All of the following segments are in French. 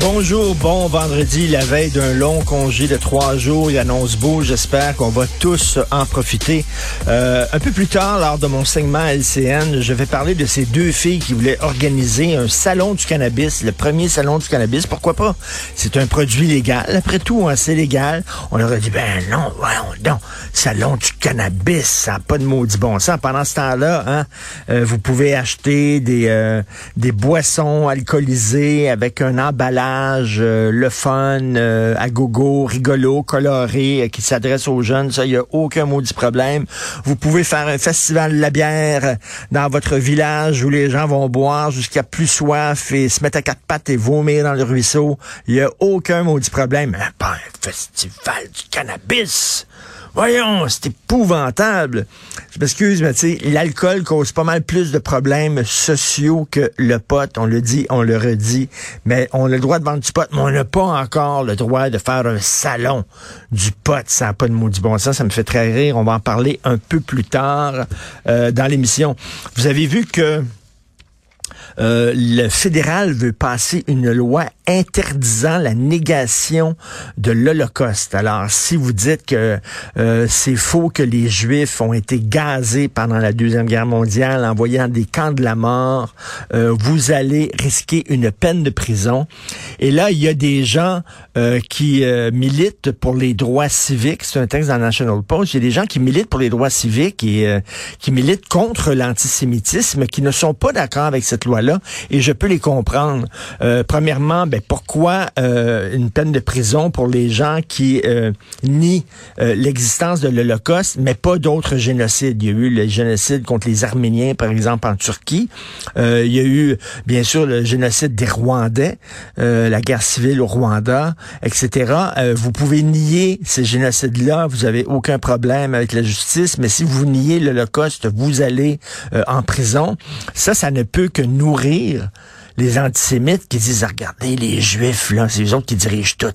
Bonjour, bon vendredi, la veille d'un long congé de trois jours. Il annonce beau. J'espère qu'on va tous en profiter. Euh, un peu plus tard, lors de mon segment LCN, je vais parler de ces deux filles qui voulaient organiser un salon du cannabis, le premier salon du cannabis. Pourquoi pas? C'est un produit légal. Après tout, hein, c'est légal. On leur a dit, ben non, donc, salon du cannabis, ça n'a pas de maudit bon sens. Pendant ce temps-là, hein, euh, vous pouvez acheter des, euh, des boissons alcoolisées avec un emballage euh, le fun, à gogo, rigolo, coloré, qui s'adresse aux jeunes. Ça, il n'y a aucun maudit problème. Vous pouvez faire un festival de la bière dans votre village où les gens vont boire jusqu'à plus soif et se mettre à quatre pattes et vomir dans le ruisseau. Il n'y a aucun maudit problème. Mais pas un festival du cannabis. Voyons, c'est épouvantable. Je m'excuse, mais tu sais, l'alcool cause pas mal plus de problèmes sociaux que le pot. On le dit, on le redit. Mais on a le droit de vendre du pot, mais on n'a pas encore le droit de faire un salon du pot. Ça n'a pas de maudit bon sens. Ça me fait très rire. On va en parler un peu plus tard euh, dans l'émission. Vous avez vu que euh, le fédéral veut passer une loi interdisant la négation de l'Holocauste. Alors, si vous dites que euh, c'est faux que les Juifs ont été gazés pendant la Deuxième Guerre mondiale, envoyés dans des camps de la mort, euh, vous allez risquer une peine de prison. Et là, il y a des gens qui militent pour les droits civiques. C'est un texte dans National Post. Il y a des gens qui militent pour les droits civiques et qui militent contre l'antisémitisme, qui ne sont pas d'accord avec cette loi-là. Et je peux les comprendre. premièrement, ben, pourquoi euh, une peine de prison pour les gens qui euh, nient euh, l'existence de l'Holocauste, mais pas d'autres génocides? Il y a eu le génocide contre les Arméniens, par exemple, en Turquie. il y a eu, bien sûr, le génocide des Rwandais, la guerre civile au Rwanda, etc. vous pouvez nier ces génocides-là, vous avez aucun problème avec la justice, mais si vous niez l'Holocauste, vous allez en prison. Ça, ça ne peut que nourrir les antisémites qui disent, regardez, les juifs, là, c'est eux autres qui dirigent tout.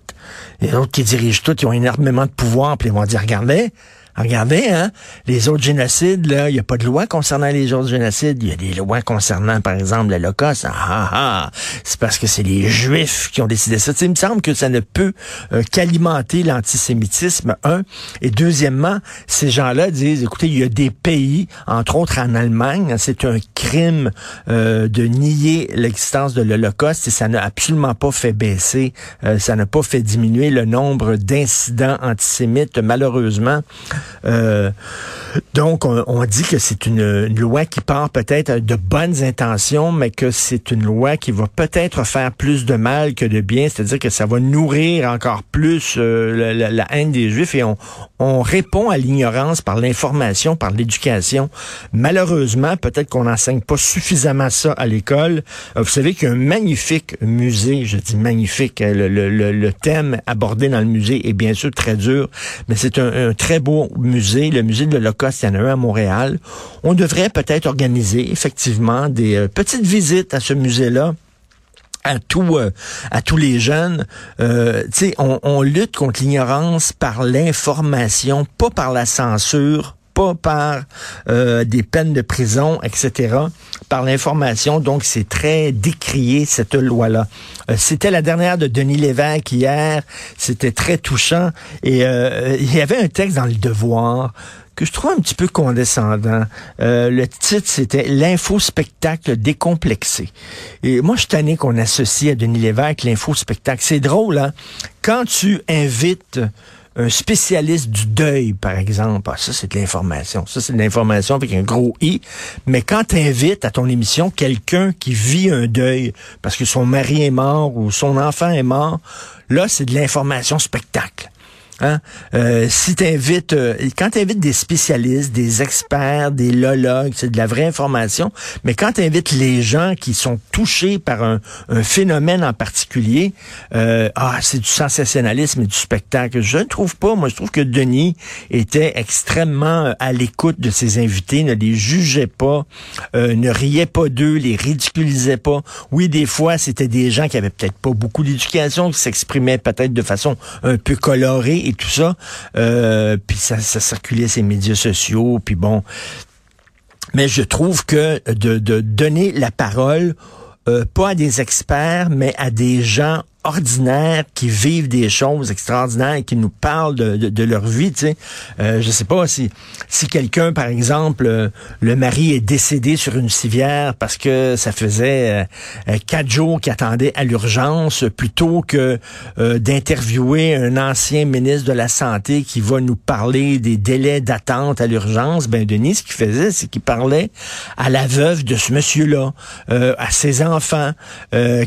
Les autres qui dirigent tout, ils ont énormément de pouvoir, puis ils vont dire, regardez, Regardez, hein, les autres génocides, là, il n'y a pas de loi concernant les autres génocides. Il y a des lois concernant, par exemple, l'Holocauste. Ah, ah, ah, c'est parce que c'est les Juifs qui ont décidé ça. il me semble que ça ne peut euh, qu'alimenter l'antisémitisme, un. Et deuxièmement, ces gens-là disent, écoutez, il y a des pays, entre autres en Allemagne, hein, c'est un crime euh, de nier l'existence de l'Holocauste et ça n'a absolument pas fait baisser, euh, ça n'a pas fait diminuer le nombre d'incidents antisémites, malheureusement. Euh, donc, on, dit que c'est une, loi qui part peut-être de bonnes intentions, mais que c'est une loi qui va peut-être faire plus de mal que de bien, c'est-à-dire que ça va nourrir encore plus euh, la, haine des Juifs et on, on répond à l'ignorance par l'information, par l'éducation. Malheureusement, peut-être qu'on n'enseigne pas suffisamment ça à l'école. Euh, vous savez qu'il y a un magnifique musée, je dis magnifique, hein, le, le, thème abordé dans le musée est bien sûr très dur, mais c'est un, un très beau musée, le musée de l'Holocauste, à Montréal. On devrait peut-être organiser effectivement des euh, petites visites à ce musée-là à euh, à tous les jeunes euh, on, on lutte contre l'ignorance par l'information pas par la censure pas par euh, des peines de prison, etc., par l'information. Donc, c'est très décrié, cette loi-là. Euh, c'était la dernière de Denis Lévesque hier. C'était très touchant. Et euh, il y avait un texte dans Le Devoir que je trouve un petit peu condescendant. le titre, c'était L'info-spectacle décomplexé. Et moi, je suis qu'on associe à Denis Lévesque l'info-spectacle. C'est drôle, hein? Quand tu invites un spécialiste du deuil, par exemple. Ah, ça, c'est de l'information. Ça, c'est de l'information avec un gros I. Mais quand tu invites à ton émission quelqu'un qui vit un deuil parce que son mari est mort ou son enfant est mort, là, c'est de l'information spectacle. Hein? Euh, si tu invites, euh, quand tu invites des spécialistes, des experts, des lologues, c'est de la vraie information, mais quand tu invites les gens qui sont touchés par un, phénomène en particulier, euh, ah, c'est du sensationnalisme et du spectacle. Je ne trouve pas. Moi, je trouve que Denis était extrêmement à l'écoute de ses invités, ne les jugeait pas, ne riait pas d'eux, les ridiculisait pas. Oui, des fois, c'était des gens qui avaient peut-être pas beaucoup d'éducation, qui s'exprimaient peut-être de façon un peu colorée et tout ça. Euh, puis ça, circulait ces médias sociaux, puis bon. Mais je trouve que de, de donner la parole euh, pas à des experts, mais à des gens ordinaires qui vivent des choses extraordinaires et qui nous parlent de, de, leur vie. Tu sais. Euh, je sais pas si, si quelqu'un, par exemple, euh, le mari est décédé sur une civière parce que ça faisait euh, quatre jours qu'il attendait à l'urgence, plutôt que d'interviewer un ancien ministre de la Santé qui va nous parler des délais d'attente à l'urgence, ben Denis, ce qu'il faisait, c'est qu'il parlait à la veuve de ce monsieur-là, à ses enfants,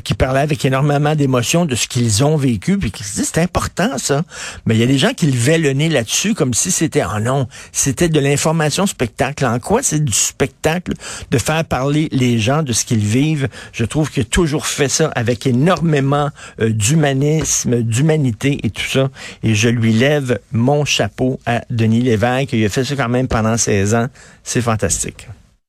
qui parlait avec énormément d'émotion de ce qu'ils ont vécu, puis qui se disent c'est important ça. Mais il y a des gens qui levaient le nez là-dessus comme si c'était oh non, c'était de l'information spectacle. En quoi c'est du spectacle de faire parler les gens de ce qu'ils vivent? Je trouve qu'il a toujours fait ça avec énormément euh, d'humanisme, d'humanité et tout ça. Et je lui lève mon chapeau à Denis Lévesque. Il a fait ça quand même pendant 16 ans. C'est fantastique.